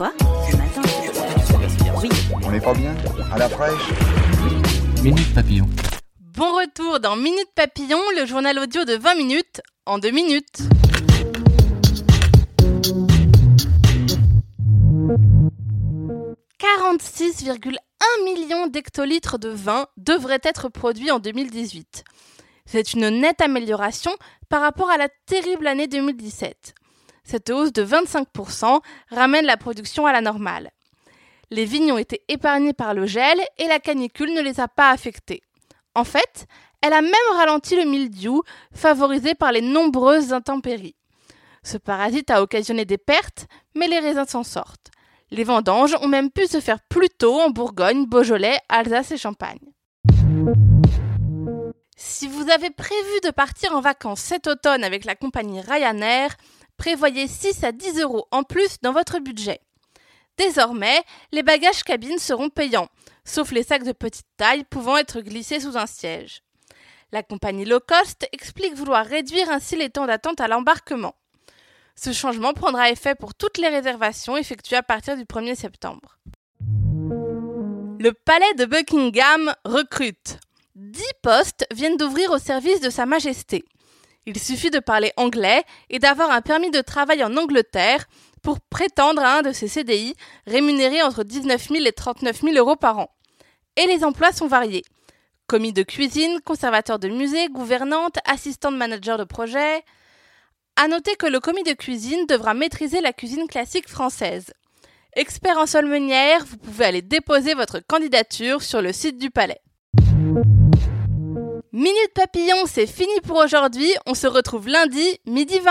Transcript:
Quoi Ce matin Oui. On n'est pas bien À la fraîche Minute Papillon. Bon retour dans Minute Papillon, le journal audio de 20 minutes en 2 minutes. « 46,1 millions d'hectolitres de vin devraient être produits en 2018. C'est une nette amélioration par rapport à la terrible année 2017. Cette hausse de 25% ramène la production à la normale. Les vignes ont été épargnés par le gel et la canicule ne les a pas affectés. En fait, elle a même ralenti le mildiou, favorisé par les nombreuses intempéries. Ce parasite a occasionné des pertes, mais les raisins s'en sortent. Les vendanges ont même pu se faire plus tôt en Bourgogne, Beaujolais, Alsace et Champagne. Si vous avez prévu de partir en vacances cet automne avec la compagnie Ryanair, prévoyez 6 à 10 euros en plus dans votre budget. Désormais, les bagages cabines seront payants, sauf les sacs de petite taille pouvant être glissés sous un siège. La compagnie low cost explique vouloir réduire ainsi les temps d'attente à l'embarquement. Ce changement prendra effet pour toutes les réservations effectuées à partir du 1er septembre. Le palais de Buckingham recrute. 10 postes viennent d'ouvrir au service de Sa Majesté. Il suffit de parler anglais et d'avoir un permis de travail en Angleterre pour prétendre à un de ces CDI rémunérés entre 19 000 et 39 000 euros par an. Et les emplois sont variés. Commis de cuisine, conservateur de musée, gouvernante, assistante manager de projet. À noter que le commis de cuisine devra maîtriser la cuisine classique française. Expert en sol meunière, vous pouvez aller déposer votre candidature sur le site du palais. Minute Papillon, c'est fini pour aujourd'hui. On se retrouve lundi, midi 20.